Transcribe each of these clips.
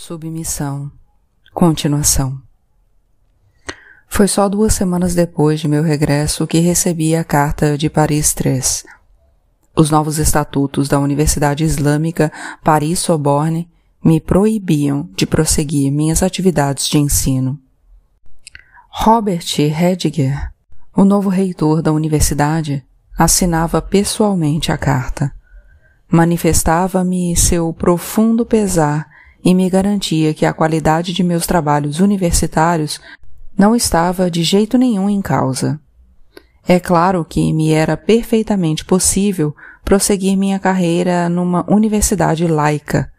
Submissão. Continuação. Foi só duas semanas depois de meu regresso que recebi a carta de Paris III. Os novos estatutos da Universidade Islâmica Paris-Sorbonne me proibiam de prosseguir minhas atividades de ensino. Robert Hediger, o novo reitor da universidade, assinava pessoalmente a carta. Manifestava-me seu profundo pesar e me garantia que a qualidade de meus trabalhos universitários não estava de jeito nenhum em causa. É claro que me era perfeitamente possível prosseguir minha carreira numa universidade laica.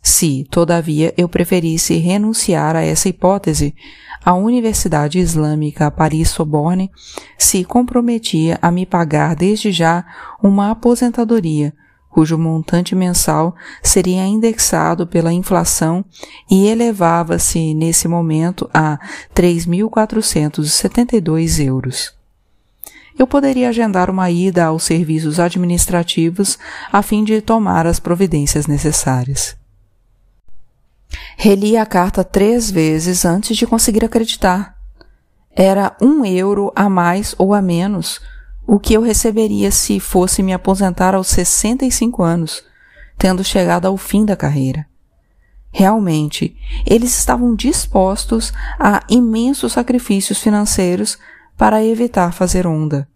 Se, todavia, eu preferisse renunciar a essa hipótese, a Universidade Islâmica Paris-Sorbonne se comprometia a me pagar desde já uma aposentadoria cujo montante mensal seria indexado pela inflação e elevava-se nesse momento a 3.472 euros. Eu poderia agendar uma ida aos serviços administrativos a fim de tomar as providências necessárias. Reli a carta três vezes antes de conseguir acreditar. Era um euro a mais ou a menos o que eu receberia se fosse me aposentar aos 65 anos, tendo chegado ao fim da carreira. Realmente, eles estavam dispostos a imensos sacrifícios financeiros para evitar fazer onda.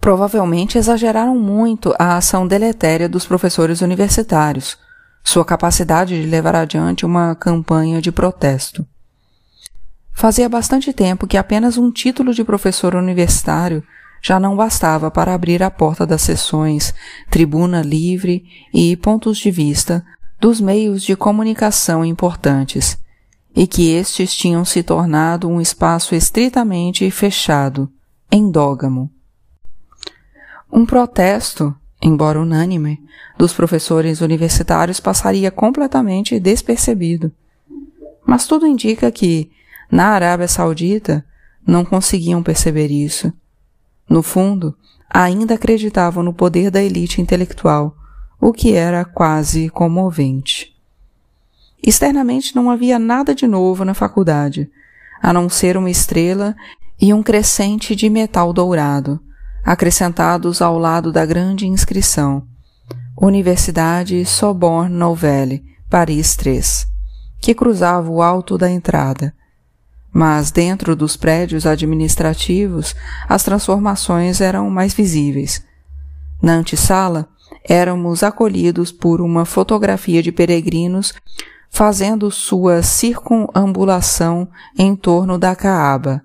Provavelmente exageraram muito a ação deletéria dos professores universitários, sua capacidade de levar adiante uma campanha de protesto. Fazia bastante tempo que apenas um título de professor universitário já não bastava para abrir a porta das sessões, tribuna livre e pontos de vista dos meios de comunicação importantes, e que estes tinham se tornado um espaço estritamente fechado, endógamo. Um protesto, embora unânime, dos professores universitários passaria completamente despercebido. Mas tudo indica que, na Arábia Saudita, não conseguiam perceber isso no fundo, ainda acreditavam no poder da elite intelectual, o que era quase comovente. Externamente não havia nada de novo na faculdade, a não ser uma estrela e um crescente de metal dourado, acrescentados ao lado da grande inscrição Universidade Sorbonne Nouvelle, Paris 3, que cruzava o alto da entrada, mas dentro dos prédios administrativos as transformações eram mais visíveis. Na antessala, éramos acolhidos por uma fotografia de peregrinos fazendo sua circunambulação em torno da Caaba,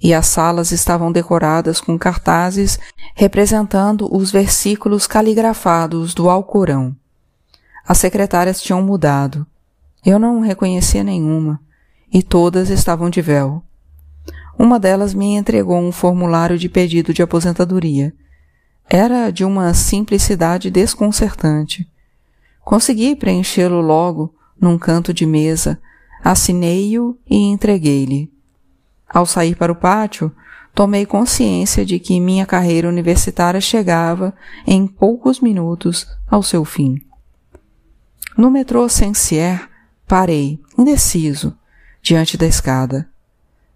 e as salas estavam decoradas com cartazes representando os versículos caligrafados do Alcorão. As secretárias tinham mudado. Eu não reconhecia nenhuma e todas estavam de véu. Uma delas me entregou um formulário de pedido de aposentadoria. Era de uma simplicidade desconcertante. Consegui preenchê-lo logo, num canto de mesa, assinei-o e entreguei-lhe. Ao sair para o pátio, tomei consciência de que minha carreira universitária chegava, em poucos minutos, ao seu fim. No metrô Saint-Cyr, parei, indeciso, diante da escada.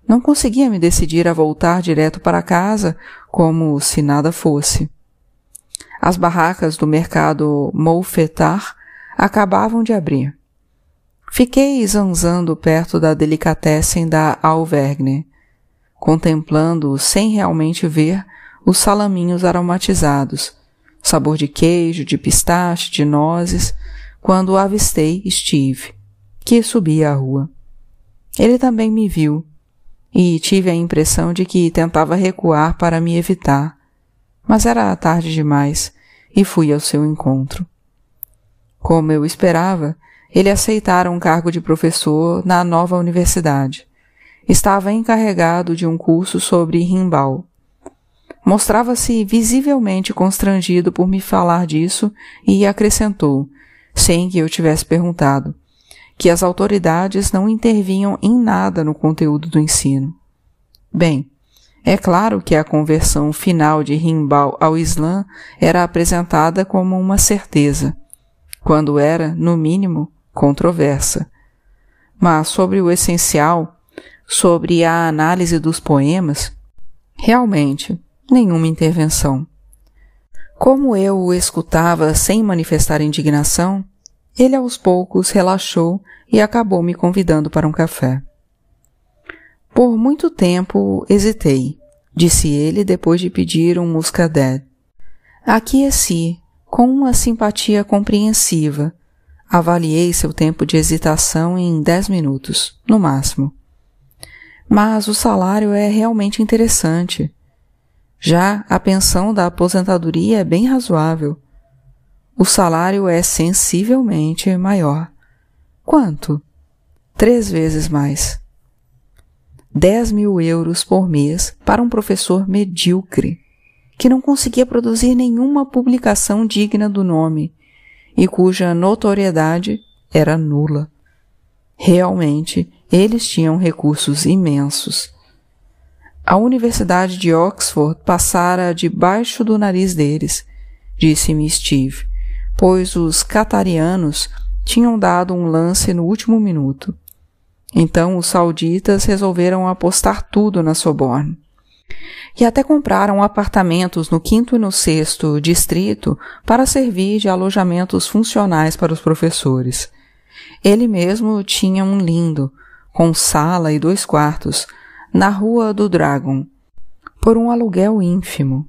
Não conseguia me decidir a voltar direto para casa, como se nada fosse. As barracas do mercado Moufetar acabavam de abrir. Fiquei zanzando perto da delicatessen da Alvergne, contemplando, sem realmente ver, os salaminhos aromatizados, sabor de queijo, de pistache, de nozes, quando avistei Steve, que subia a rua. Ele também me viu, e tive a impressão de que tentava recuar para me evitar, mas era tarde demais e fui ao seu encontro. Como eu esperava, ele aceitara um cargo de professor na nova universidade. Estava encarregado de um curso sobre Rimbal. Mostrava-se visivelmente constrangido por me falar disso e acrescentou, sem que eu tivesse perguntado que as autoridades não intervinham em nada no conteúdo do ensino. Bem, é claro que a conversão final de Rimbal ao Islã era apresentada como uma certeza, quando era, no mínimo, controversa, mas sobre o essencial, sobre a análise dos poemas, realmente nenhuma intervenção. Como eu o escutava sem manifestar indignação, ele aos poucos relaxou e acabou me convidando para um café. Por muito tempo hesitei, disse ele depois de pedir um muscadet. Aqueci, com uma simpatia compreensiva. Avaliei seu tempo de hesitação em dez minutos, no máximo. Mas o salário é realmente interessante. Já a pensão da aposentadoria é bem razoável. O salário é sensivelmente maior. Quanto? Três vezes mais. 10 mil euros por mês para um professor medíocre, que não conseguia produzir nenhuma publicação digna do nome e cuja notoriedade era nula. Realmente, eles tinham recursos imensos. A Universidade de Oxford passara debaixo do nariz deles, disse-me Steve, pois os catarianos tinham dado um lance no último minuto. Então os sauditas resolveram apostar tudo na Soborne. E até compraram apartamentos no quinto e no sexto distrito para servir de alojamentos funcionais para os professores. Ele mesmo tinha um lindo, com sala e dois quartos, na rua do Dragon, por um aluguel ínfimo.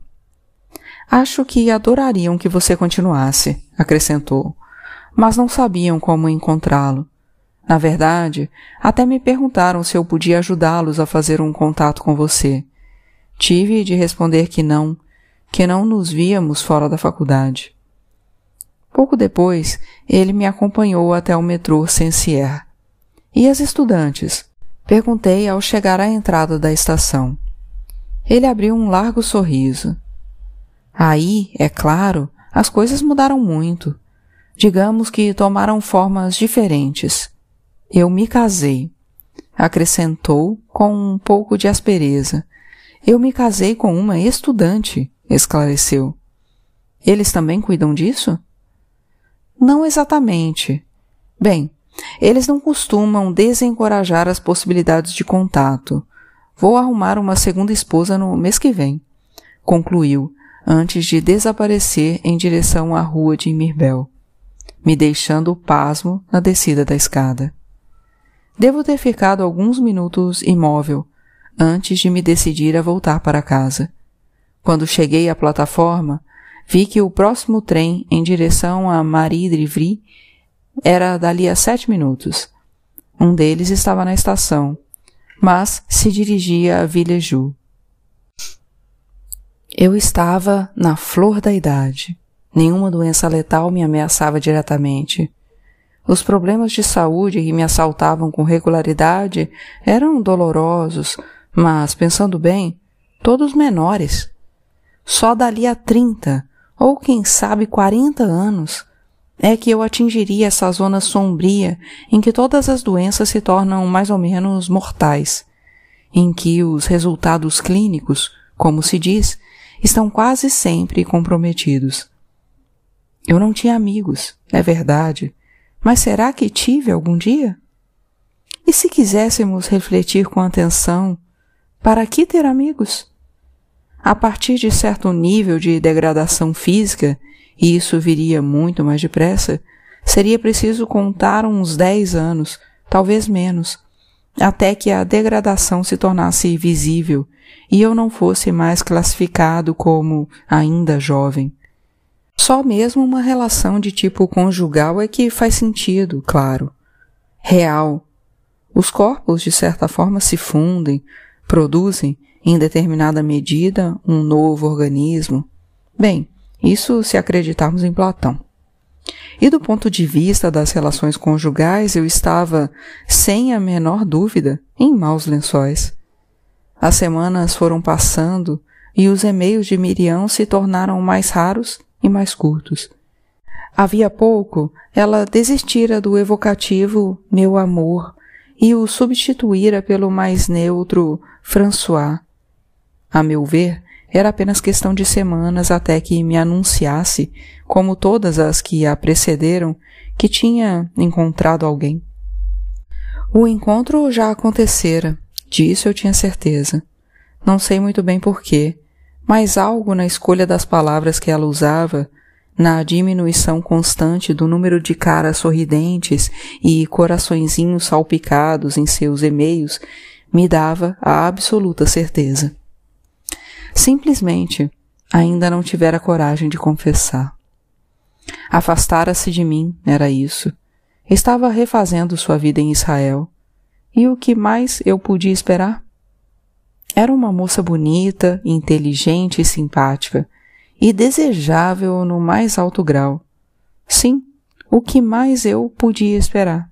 Acho que adorariam que você continuasse, acrescentou, mas não sabiam como encontrá-lo. Na verdade, até me perguntaram se eu podia ajudá-los a fazer um contato com você. Tive de responder que não, que não nos víamos fora da faculdade. Pouco depois, ele me acompanhou até o metrô Sensier. E as estudantes? Perguntei ao chegar à entrada da estação. Ele abriu um largo sorriso. Aí, é claro, as coisas mudaram muito. Digamos que tomaram formas diferentes. Eu me casei. Acrescentou com um pouco de aspereza. Eu me casei com uma estudante, esclareceu. Eles também cuidam disso? Não exatamente. Bem, eles não costumam desencorajar as possibilidades de contato. Vou arrumar uma segunda esposa no mês que vem, concluiu, antes de desaparecer em direção à rua de Mirbel, me deixando pasmo na descida da escada. Devo ter ficado alguns minutos imóvel antes de me decidir a voltar para casa. Quando cheguei à plataforma, vi que o próximo trem em direção a Marie-Drivry era dali a sete minutos. Um deles estava na estação, mas se dirigia a Villejou. Eu estava na flor da idade. Nenhuma doença letal me ameaçava diretamente. Os problemas de saúde que me assaltavam com regularidade eram dolorosos, mas, pensando bem, todos menores. Só dali a trinta, ou quem sabe quarenta anos, é que eu atingiria essa zona sombria em que todas as doenças se tornam mais ou menos mortais, em que os resultados clínicos, como se diz, estão quase sempre comprometidos. Eu não tinha amigos, é verdade, mas será que tive algum dia? E se quiséssemos refletir com atenção, para que ter amigos? A partir de certo nível de degradação física, e isso viria muito mais depressa, seria preciso contar uns dez anos, talvez menos, até que a degradação se tornasse visível e eu não fosse mais classificado como ainda jovem. Só mesmo uma relação de tipo conjugal é que faz sentido, claro. Real. Os corpos, de certa forma, se fundem, produzem, em determinada medida, um novo organismo. Bem, isso se acreditarmos em Platão. E do ponto de vista das relações conjugais, eu estava, sem a menor dúvida, em maus lençóis. As semanas foram passando e os e-mails de Miriam se tornaram mais raros e mais curtos. Havia pouco, ela desistira do evocativo meu amor e o substituíra pelo mais neutro François. A meu ver, era apenas questão de semanas até que me anunciasse, como todas as que a precederam, que tinha encontrado alguém. O encontro já acontecera, disso eu tinha certeza. Não sei muito bem porquê, mas algo na escolha das palavras que ela usava, na diminuição constante do número de caras sorridentes e coraçõezinhos salpicados em seus e-mails, me dava a absoluta certeza. Simplesmente ainda não tivera coragem de confessar. Afastara-se de mim, era isso. Estava refazendo sua vida em Israel. E o que mais eu podia esperar? Era uma moça bonita, inteligente e simpática, e desejável no mais alto grau. Sim, o que mais eu podia esperar?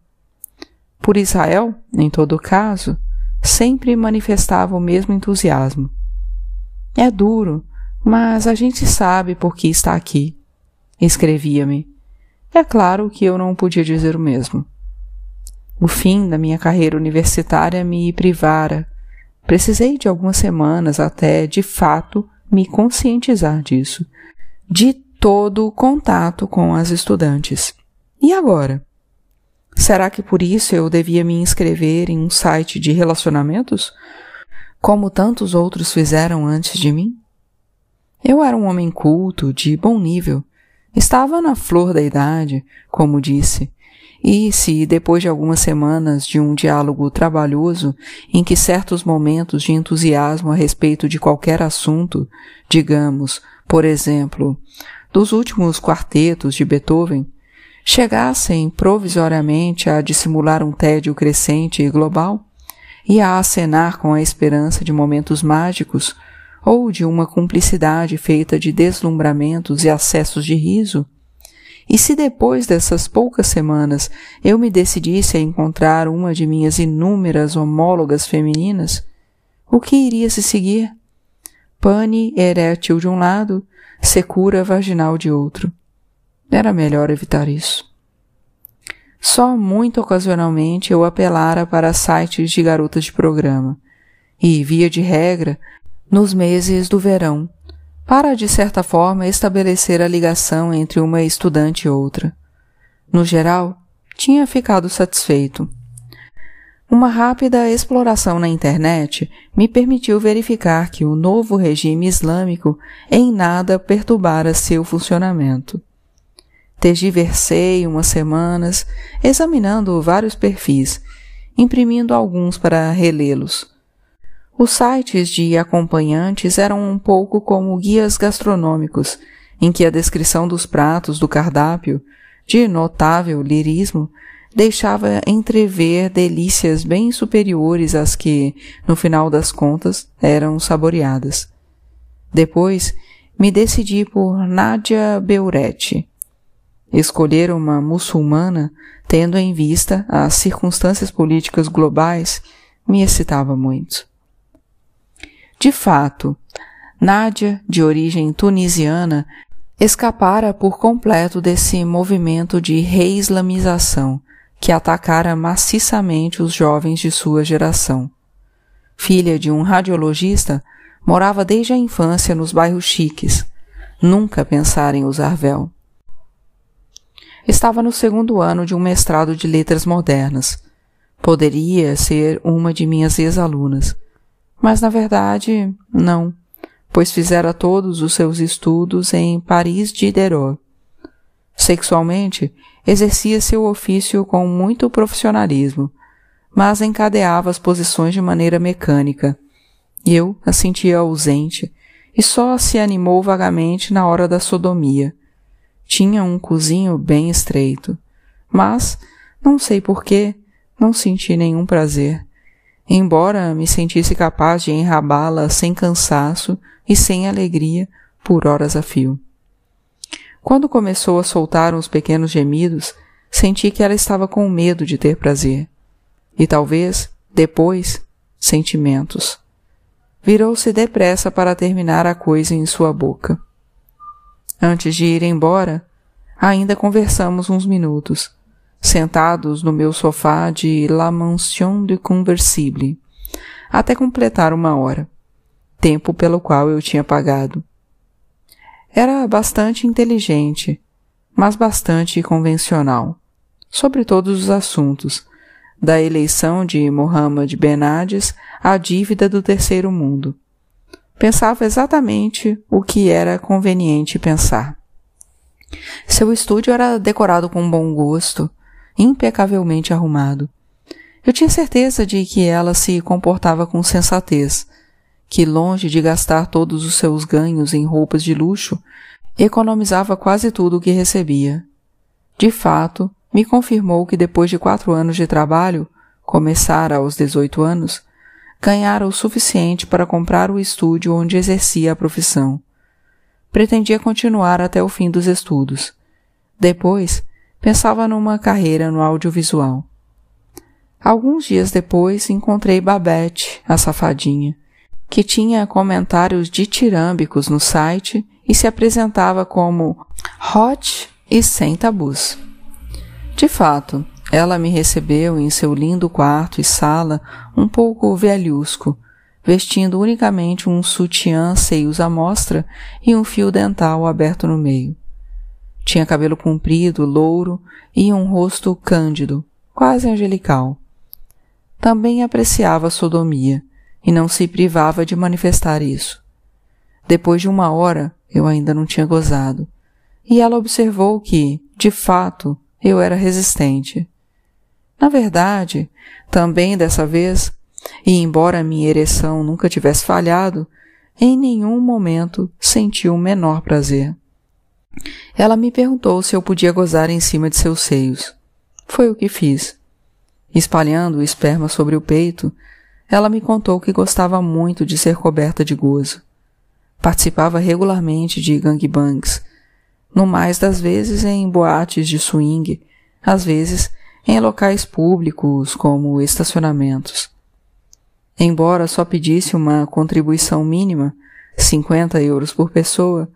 Por Israel, em todo caso, sempre manifestava o mesmo entusiasmo. É duro, mas a gente sabe por que está aqui. Escrevia-me. É claro que eu não podia dizer o mesmo. O fim da minha carreira universitária me privara. Precisei de algumas semanas até, de fato, me conscientizar disso, de todo o contato com as estudantes. E agora? Será que por isso eu devia me inscrever em um site de relacionamentos? Como tantos outros fizeram antes de mim? Eu era um homem culto, de bom nível. Estava na flor da idade, como disse, e se, depois de algumas semanas de um diálogo trabalhoso, em que certos momentos de entusiasmo a respeito de qualquer assunto, digamos, por exemplo, dos últimos quartetos de Beethoven, chegassem provisoriamente a dissimular um tédio crescente e global, e a acenar com a esperança de momentos mágicos, ou de uma cumplicidade feita de deslumbramentos e acessos de riso, e se depois dessas poucas semanas eu me decidisse a encontrar uma de minhas inúmeras homólogas femininas, o que iria se seguir? Pane erétil de um lado, secura vaginal de outro. Era melhor evitar isso. Só muito ocasionalmente eu apelara para sites de garotas de programa, e, via de regra, nos meses do verão, para de certa forma estabelecer a ligação entre uma estudante e outra. No geral, tinha ficado satisfeito. Uma rápida exploração na internet me permitiu verificar que o novo regime islâmico em nada perturbara seu funcionamento. Tergiversei umas semanas, examinando vários perfis, imprimindo alguns para relê-los os sites de acompanhantes eram um pouco como guias gastronômicos, em que a descrição dos pratos do cardápio, de notável lirismo, deixava entrever delícias bem superiores às que, no final das contas, eram saboreadas. Depois, me decidi por Nadia Beuretti. Escolher uma muçulmana, tendo em vista as circunstâncias políticas globais, me excitava muito. De fato, Nádia, de origem tunisiana, escapara por completo desse movimento de reislamização que atacara maciçamente os jovens de sua geração. Filha de um radiologista, morava desde a infância nos bairros chiques. Nunca pensara em usar véu. Estava no segundo ano de um mestrado de letras modernas. Poderia ser uma de minhas ex-alunas mas na verdade, não, pois fizera todos os seus estudos em Paris Diderot. Sexualmente, exercia seu ofício com muito profissionalismo, mas encadeava as posições de maneira mecânica. Eu a sentia ausente e só se animou vagamente na hora da sodomia. Tinha um cozinho bem estreito, mas, não sei porquê, não senti nenhum prazer embora me sentisse capaz de enrabá-la sem cansaço e sem alegria por horas a fio. Quando começou a soltar uns pequenos gemidos, senti que ela estava com medo de ter prazer. E talvez, depois, sentimentos. Virou-se depressa para terminar a coisa em sua boca. Antes de ir embora, ainda conversamos uns minutos sentados no meu sofá de La Mansion de Conversible, até completar uma hora, tempo pelo qual eu tinha pagado. Era bastante inteligente, mas bastante convencional, sobre todos os assuntos, da eleição de Mohammed Benades à dívida do terceiro mundo. Pensava exatamente o que era conveniente pensar. Seu estúdio era decorado com bom gosto, impecavelmente arrumado. Eu tinha certeza de que ela se comportava com sensatez, que longe de gastar todos os seus ganhos em roupas de luxo, economizava quase tudo o que recebia. De fato, me confirmou que depois de quatro anos de trabalho, começara aos 18 anos, ganhara o suficiente para comprar o estúdio onde exercia a profissão. Pretendia continuar até o fim dos estudos. Depois, pensava numa carreira no audiovisual. Alguns dias depois encontrei Babette, a safadinha, que tinha comentários ditirâmbicos no site e se apresentava como hot e sem tabus. De fato, ela me recebeu em seu lindo quarto e sala um pouco velhusco, vestindo unicamente um sutiã seios à mostra e um fio dental aberto no meio. Tinha cabelo comprido, louro e um rosto cândido, quase angelical. Também apreciava a sodomia e não se privava de manifestar isso. Depois de uma hora, eu ainda não tinha gozado, e ela observou que, de fato, eu era resistente. Na verdade, também dessa vez, e embora minha ereção nunca tivesse falhado, em nenhum momento senti o menor prazer. Ela me perguntou se eu podia gozar em cima de seus seios. Foi o que fiz. Espalhando o esperma sobre o peito, ela me contou que gostava muito de ser coberta de gozo. Participava regularmente de gangbangs, no mais das vezes em boates de swing, às vezes em locais públicos como estacionamentos. Embora só pedisse uma contribuição mínima, 50 euros por pessoa,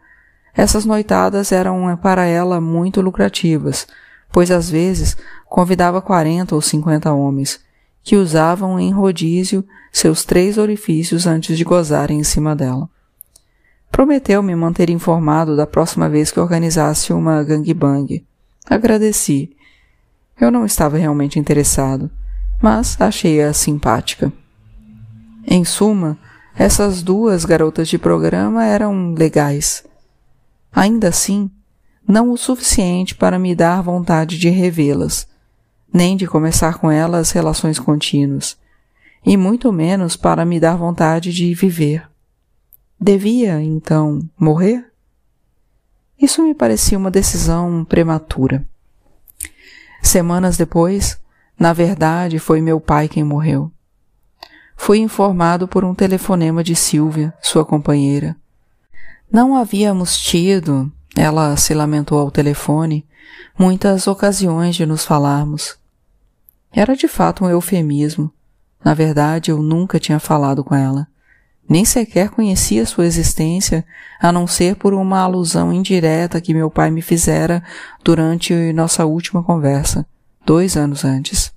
essas noitadas eram para ela muito lucrativas, pois às vezes convidava 40 ou 50 homens, que usavam em rodízio seus três orifícios antes de gozarem em cima dela. Prometeu me manter informado da próxima vez que organizasse uma gangbang. Agradeci eu não estava realmente interessado, mas achei-a simpática. Em suma, essas duas garotas de programa eram legais. Ainda assim, não o suficiente para me dar vontade de revê-las, nem de começar com elas relações contínuas, e muito menos para me dar vontade de viver. Devia, então, morrer? Isso me parecia uma decisão prematura. Semanas depois, na verdade, foi meu pai quem morreu. Fui informado por um telefonema de Silvia, sua companheira. Não havíamos tido, ela se lamentou ao telefone, muitas ocasiões de nos falarmos. Era de fato um eufemismo. Na verdade, eu nunca tinha falado com ela. Nem sequer conhecia sua existência, a não ser por uma alusão indireta que meu pai me fizera durante nossa última conversa, dois anos antes.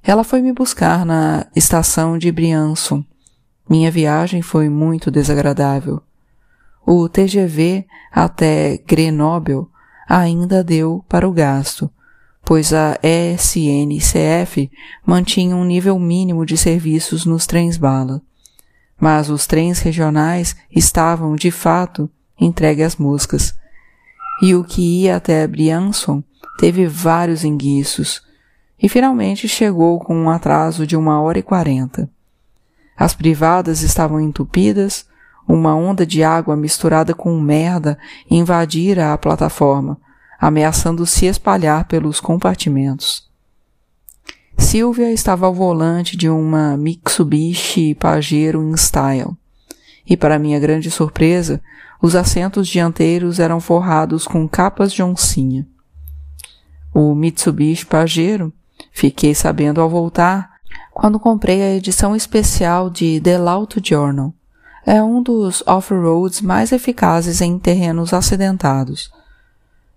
Ela foi me buscar na estação de Briançon. Minha viagem foi muito desagradável. O TGV até Grenoble ainda deu para o gasto, pois a ESNCF mantinha um nível mínimo de serviços nos trens-bala mas os trens regionais estavam, de fato, entregues às moscas. E o que ia até Briançon teve vários enguiços, e finalmente chegou com um atraso de uma hora e quarenta. As privadas estavam entupidas, uma onda de água misturada com merda invadira a plataforma, ameaçando se espalhar pelos compartimentos. Silvia estava ao volante de uma Mitsubishi Pajero InStyle. E para minha grande surpresa, os assentos dianteiros eram forrados com capas de oncinha. O Mitsubishi Pajero, fiquei sabendo ao voltar, quando comprei a edição especial de The Lauto Journal. É um dos off-roads mais eficazes em terrenos acidentados.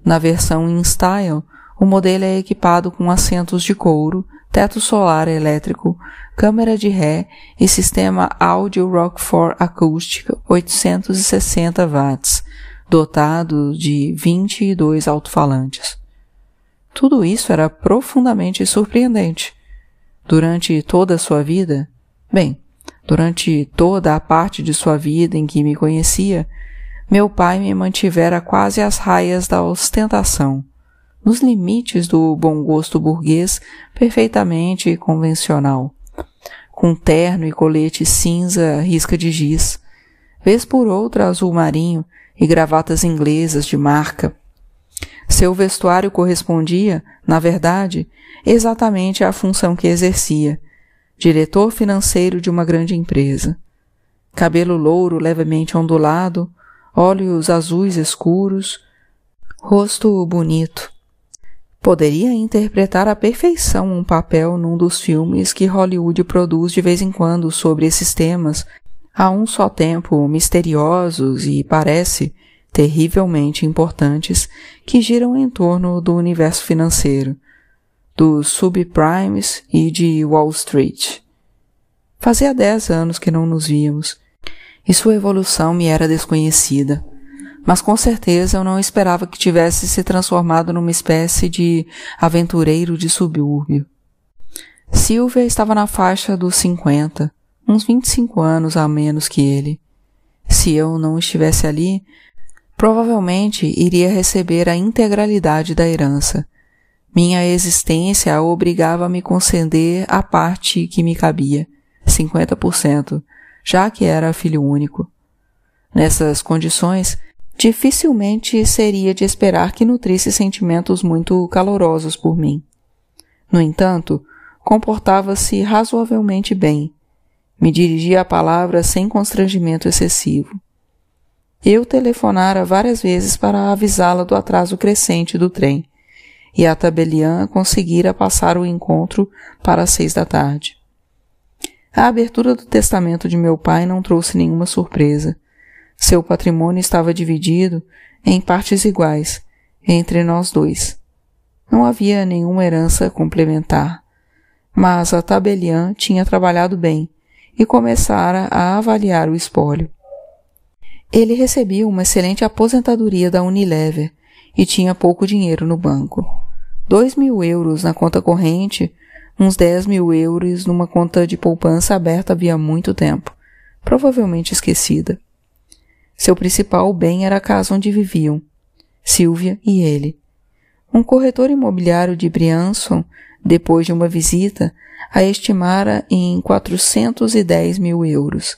Na versão InStyle, o modelo é equipado com assentos de couro, teto solar elétrico, câmera de ré e sistema áudio Rockford acústica 860 watts, dotado de 22 alto-falantes. Tudo isso era profundamente surpreendente, durante toda a sua vida? Bem, durante toda a parte de sua vida em que me conhecia, meu pai me mantivera quase às raias da ostentação, nos limites do bom gosto burguês perfeitamente convencional, com terno e colete cinza risca de giz, vez por outra azul marinho e gravatas inglesas de marca. Seu vestuário correspondia, na verdade, exatamente à função que exercia, diretor financeiro de uma grande empresa. Cabelo louro levemente ondulado, olhos azuis escuros, rosto bonito. Poderia interpretar à perfeição um papel num dos filmes que Hollywood produz de vez em quando sobre esses temas, a um só tempo misteriosos e, parece, terrivelmente importantes, que giram em torno do universo financeiro, dos subprimes e de Wall Street. Fazia dez anos que não nos víamos, e sua evolução me era desconhecida. Mas com certeza eu não esperava que tivesse se transformado numa espécie de aventureiro de subúrbio. Silvia estava na faixa dos cinquenta, uns vinte e cinco anos a menos que ele. Se eu não estivesse ali, provavelmente iria receber a integralidade da herança. Minha existência a obrigava a me conceder a parte que me cabia, cinquenta por cento, já que era filho único. Nessas condições, dificilmente seria de esperar que nutrisse sentimentos muito calorosos por mim. No entanto, comportava-se razoavelmente bem. Me dirigia a palavra sem constrangimento excessivo. Eu telefonara várias vezes para avisá-la do atraso crescente do trem, e a tabeliã conseguira passar o encontro para as seis da tarde. A abertura do testamento de meu pai não trouxe nenhuma surpresa. Seu patrimônio estava dividido em partes iguais entre nós dois. Não havia nenhuma herança complementar, mas a tabeliã tinha trabalhado bem e começara a avaliar o espólio. Ele recebia uma excelente aposentadoria da Unilever e tinha pouco dinheiro no banco. Dois mil euros na conta corrente uns 10 mil euros numa conta de poupança aberta havia muito tempo, provavelmente esquecida. Seu principal bem era a casa onde viviam, Silvia e ele. Um corretor imobiliário de Briançon, depois de uma visita, a estimara em 410 mil euros.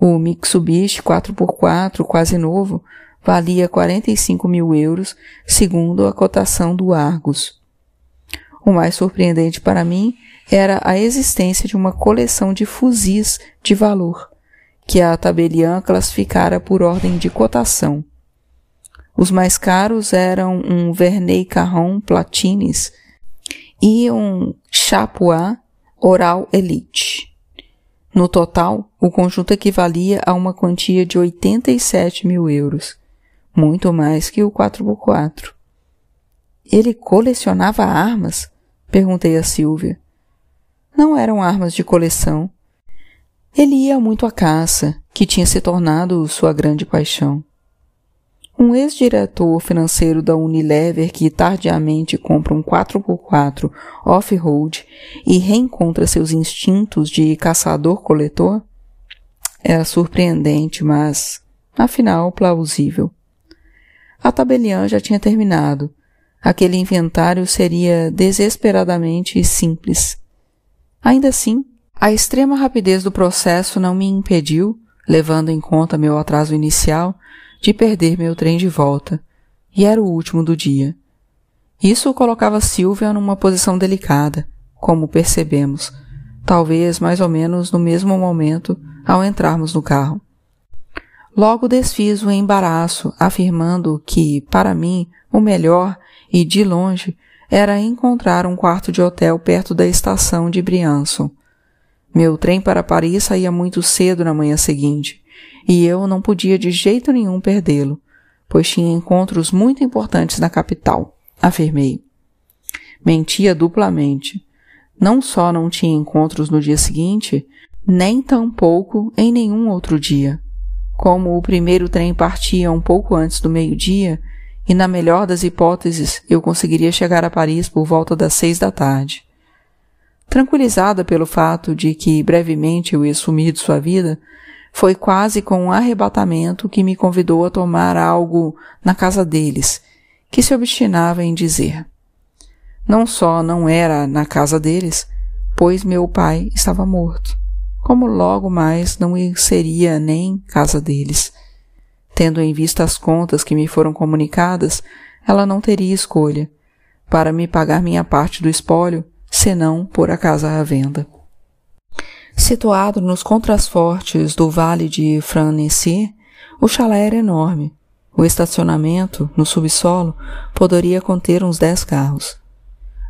O Mitsubishi 4x4, quase novo, valia 45 mil euros, segundo a cotação do Argus. O mais surpreendente para mim era a existência de uma coleção de fuzis de valor, que a tabeliã classificara por ordem de cotação. Os mais caros eram um Verney Carron Platines e um Chapuis Oral Elite. No total, o conjunto equivalia a uma quantia de 87 mil euros, muito mais que o 4x4. Ele colecionava armas? Perguntei a Silvia. Não eram armas de coleção. Ele ia muito à caça, que tinha se tornado sua grande paixão. Um ex-diretor financeiro da Unilever que tardiamente compra um 4x4 off-road e reencontra seus instintos de caçador-coletor? Era surpreendente, mas, afinal, plausível. A tabeliã já tinha terminado aquele inventário seria desesperadamente simples. Ainda assim, a extrema rapidez do processo não me impediu, levando em conta meu atraso inicial, de perder meu trem de volta, e era o último do dia. Isso colocava Silvia numa posição delicada, como percebemos, talvez mais ou menos no mesmo momento ao entrarmos no carro. Logo desfiz o embaraço, afirmando que, para mim, o melhor e, de longe, era encontrar um quarto de hotel perto da estação de Briançon. Meu trem para Paris saía muito cedo na manhã seguinte, e eu não podia de jeito nenhum perdê-lo, pois tinha encontros muito importantes na capital, afirmei. Mentia duplamente. Não só não tinha encontros no dia seguinte, nem tampouco em nenhum outro dia. Como o primeiro trem partia um pouco antes do meio-dia, e na melhor das hipóteses eu conseguiria chegar a Paris por volta das seis da tarde. Tranquilizada pelo fato de que brevemente eu ia sumir de sua vida, foi quase com um arrebatamento que me convidou a tomar algo na casa deles, que se obstinava em dizer. Não só não era na casa deles, pois meu pai estava morto, como logo mais não seria nem casa deles. Tendo em vista as contas que me foram comunicadas, ela não teria escolha para me pagar minha parte do espólio, senão por a casa à venda. Situado nos contrasfortes do vale de Franessy, o chalé era enorme. O estacionamento, no subsolo, poderia conter uns dez carros.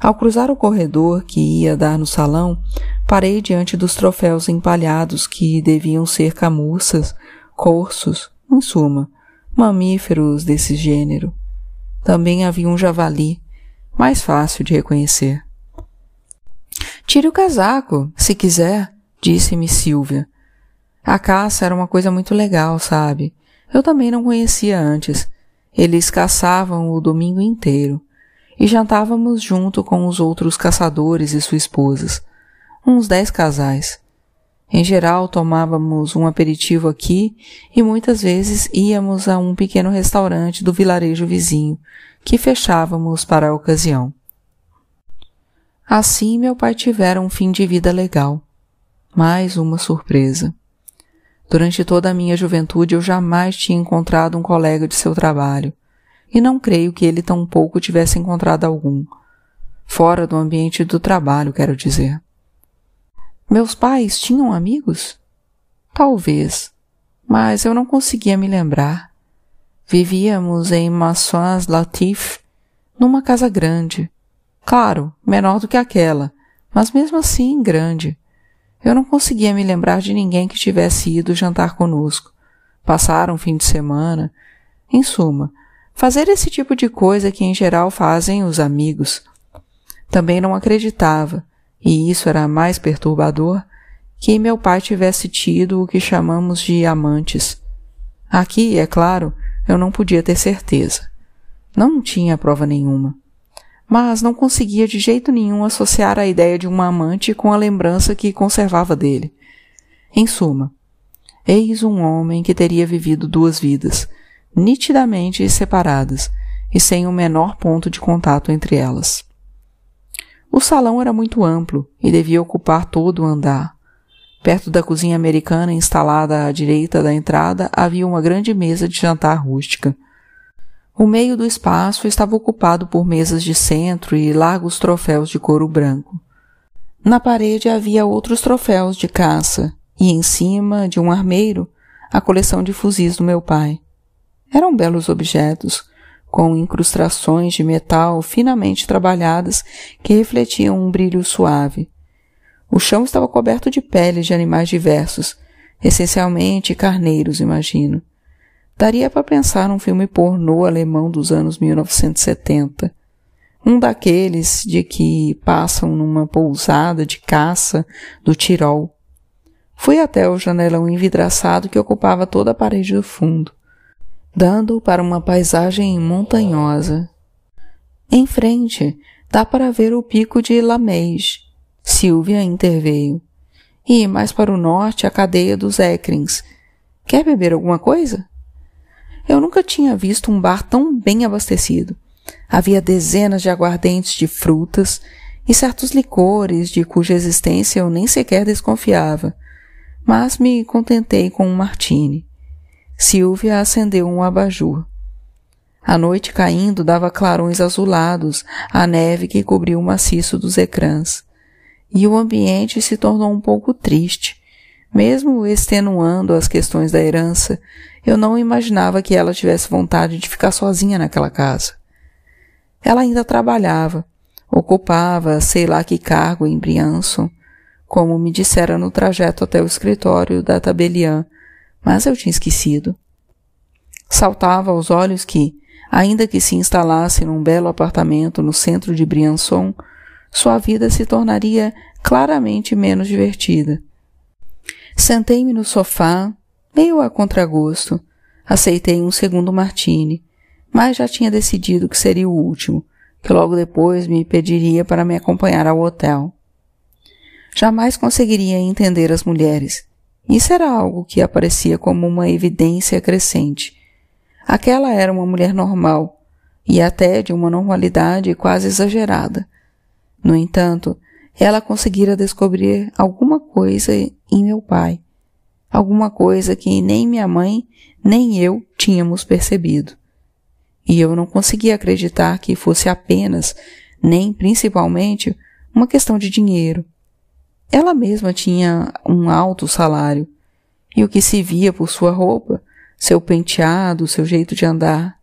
Ao cruzar o corredor que ia dar no salão, parei diante dos troféus empalhados que deviam ser camurças, corços, em suma, mamíferos desse gênero. Também havia um javali, mais fácil de reconhecer. Tire o casaco, se quiser, disse-me Silvia. A caça era uma coisa muito legal, sabe? Eu também não conhecia antes. Eles caçavam o domingo inteiro e jantávamos junto com os outros caçadores e suas esposas, uns dez casais. Em geral, tomávamos um aperitivo aqui e muitas vezes íamos a um pequeno restaurante do vilarejo vizinho, que fechávamos para a ocasião. Assim, meu pai tivera um fim de vida legal. Mais uma surpresa. Durante toda a minha juventude eu jamais tinha encontrado um colega de seu trabalho, e não creio que ele tampouco tivesse encontrado algum. Fora do ambiente do trabalho, quero dizer. Meus pais tinham amigos? Talvez, mas eu não conseguia me lembrar. Vivíamos em Maçons Latif, numa casa grande. Claro, menor do que aquela, mas mesmo assim grande. Eu não conseguia me lembrar de ninguém que tivesse ido jantar conosco, passar um fim de semana. Em suma, fazer esse tipo de coisa que em geral fazem os amigos. Também não acreditava, e isso era mais perturbador, que meu pai tivesse tido o que chamamos de amantes. Aqui, é claro, eu não podia ter certeza. Não tinha prova nenhuma. Mas não conseguia de jeito nenhum associar a ideia de uma amante com a lembrança que conservava dele. Em suma, eis um homem que teria vivido duas vidas, nitidamente separadas e sem o menor ponto de contato entre elas. O salão era muito amplo e devia ocupar todo o andar. Perto da cozinha americana instalada à direita da entrada havia uma grande mesa de jantar rústica. O meio do espaço estava ocupado por mesas de centro e largos troféus de couro branco. Na parede havia outros troféus de caça e em cima de um armeiro a coleção de fuzis do meu pai. Eram belos objetos, com incrustações de metal finamente trabalhadas que refletiam um brilho suave. O chão estava coberto de peles de animais diversos, essencialmente carneiros, imagino. Daria para pensar num filme pornô alemão dos anos 1970. Um daqueles de que passam numa pousada de caça do Tirol. Fui até o janelão envidraçado que ocupava toda a parede do fundo dando para uma paisagem montanhosa. Em frente, dá para ver o pico de Lameix. Silvia interveio. E mais para o norte, a cadeia dos Écrins. Quer beber alguma coisa? Eu nunca tinha visto um bar tão bem abastecido. Havia dezenas de aguardentes de frutas e certos licores de cuja existência eu nem sequer desconfiava, mas me contentei com um martini. Silvia acendeu um abajur. A noite caindo dava clarões azulados à neve que cobriu o maciço dos ecrãs. E o ambiente se tornou um pouco triste. Mesmo extenuando as questões da herança, eu não imaginava que ela tivesse vontade de ficar sozinha naquela casa. Ela ainda trabalhava, ocupava sei lá que cargo em Briançon, como me dissera no trajeto até o escritório da Tabelian, mas eu tinha esquecido. Saltava aos olhos que, ainda que se instalasse num belo apartamento no centro de Briançon, sua vida se tornaria claramente menos divertida. Sentei-me no sofá, meio a contragosto. Aceitei um segundo martini, mas já tinha decidido que seria o último, que logo depois me pediria para me acompanhar ao hotel. jamais conseguiria entender as mulheres. Isso era algo que aparecia como uma evidência crescente. Aquela era uma mulher normal, e até de uma normalidade quase exagerada. No entanto, ela conseguira descobrir alguma coisa em meu pai, alguma coisa que nem minha mãe nem eu tínhamos percebido. E eu não conseguia acreditar que fosse apenas, nem principalmente, uma questão de dinheiro. Ela mesma tinha um alto salário, e o que se via por sua roupa, seu penteado, seu jeito de andar.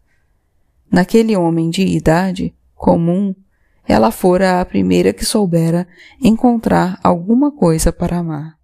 Naquele homem de idade comum, ela fora a primeira que soubera encontrar alguma coisa para amar.